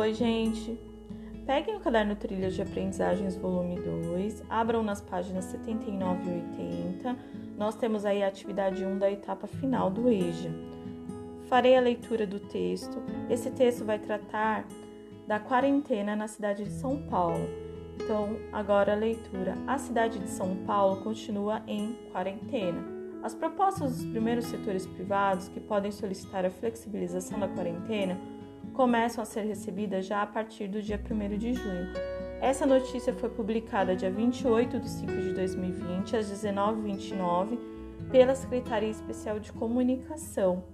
Oi, gente! Peguem o caderno Trilhas de Aprendizagens, volume 2, abram nas páginas 79 e 80. Nós temos aí a atividade 1 da etapa final do EJA. Farei a leitura do texto. Esse texto vai tratar da quarentena na cidade de São Paulo. Então, agora a leitura. A cidade de São Paulo continua em quarentena. As propostas dos primeiros setores privados que podem solicitar a flexibilização da quarentena começam a ser recebidas já a partir do dia 1 de junho. Essa notícia foi publicada dia 28 de 5 de 2020, às 19h29, pela Secretaria Especial de Comunicação.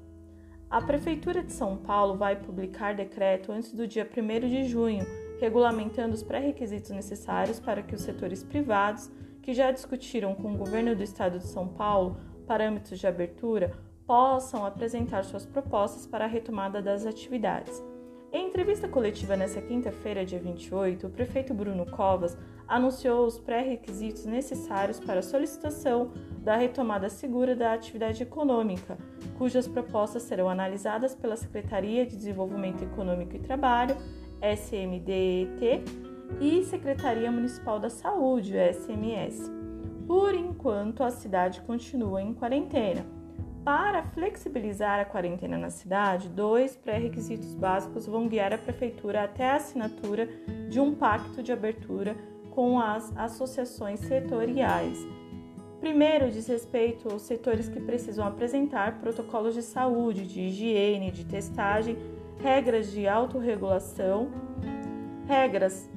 A Prefeitura de São Paulo vai publicar decreto antes do dia 1 de junho, regulamentando os pré-requisitos necessários para que os setores privados, que já discutiram com o governo do estado de São Paulo parâmetros de abertura, possam apresentar suas propostas para a retomada das atividades. Em entrevista coletiva nesta quinta-feira, dia 28, o prefeito Bruno Covas anunciou os pré-requisitos necessários para a solicitação da retomada segura da atividade econômica, cujas propostas serão analisadas pela Secretaria de Desenvolvimento Econômico e Trabalho, SMDET, e Secretaria Municipal da Saúde, SMS. Por enquanto, a cidade continua em quarentena. Para flexibilizar a quarentena na cidade, dois pré-requisitos básicos vão guiar a prefeitura até a assinatura de um pacto de abertura com as associações setoriais. Primeiro, diz respeito aos setores que precisam apresentar protocolos de saúde, de higiene, de testagem, regras de autorregulação, regras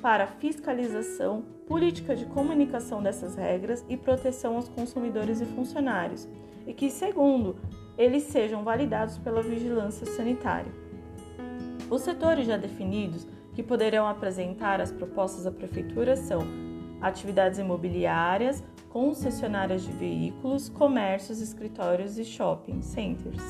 para fiscalização, política de comunicação dessas regras e proteção aos consumidores e funcionários e que, segundo, eles sejam validados pela vigilância sanitária. Os setores já definidos que poderão apresentar as propostas à Prefeitura são atividades imobiliárias, concessionárias de veículos, comércios, escritórios e shopping centers.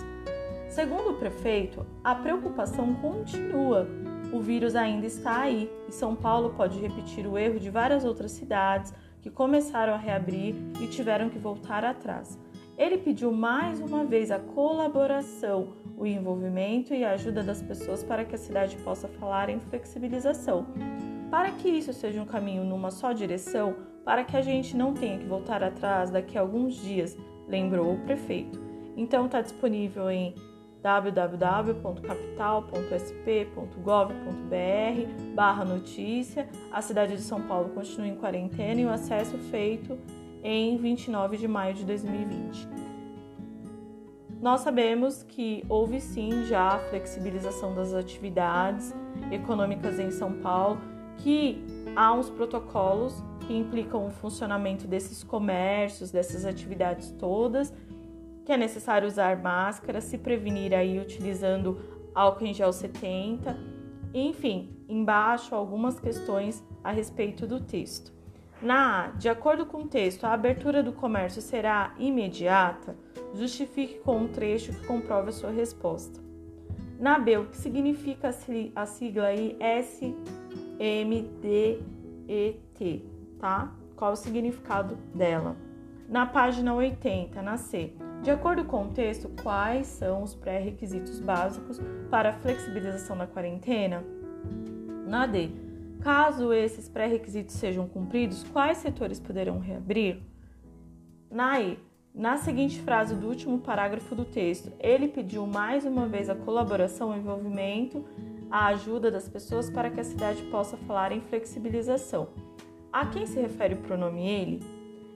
Segundo o prefeito, a preocupação continua. O vírus ainda está aí e São Paulo pode repetir o erro de várias outras cidades que começaram a reabrir e tiveram que voltar atrás. Ele pediu mais uma vez a colaboração, o envolvimento e a ajuda das pessoas para que a cidade possa falar em flexibilização. Para que isso seja um caminho numa só direção, para que a gente não tenha que voltar atrás daqui a alguns dias, lembrou o prefeito. Então está disponível em www.capital.sp.gov.br barra notícia. A cidade de São Paulo continua em quarentena e o acesso feito em 29 de maio de 2020. Nós sabemos que houve sim já a flexibilização das atividades econômicas em São Paulo, que há uns protocolos que implicam o funcionamento desses comércios, dessas atividades todas, que é necessário usar máscara, se prevenir aí utilizando álcool em gel 70, enfim, embaixo algumas questões a respeito do texto. Na A, de acordo com o texto, a abertura do comércio será imediata, justifique com um trecho que comprove a sua resposta. Na B, o que significa a sigla aí SMDET, tá? Qual o significado dela? Na página 80, na C, de acordo com o texto, quais são os pré-requisitos básicos para a flexibilização da quarentena? Na D, Caso esses pré-requisitos sejam cumpridos, quais setores poderão reabrir? Nai, na seguinte frase do último parágrafo do texto, ele pediu mais uma vez a colaboração, o envolvimento, a ajuda das pessoas para que a cidade possa falar em flexibilização. A quem se refere o pronome ele?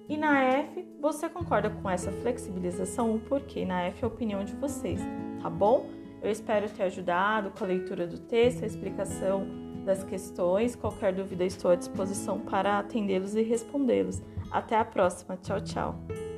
E na F, você concorda com essa flexibilização? O porquê? Na F é a opinião de vocês, tá bom? Eu espero ter ajudado com a leitura do texto, a explicação das questões. Qualquer dúvida, estou à disposição para atendê-los e respondê-los. Até a próxima. Tchau, tchau.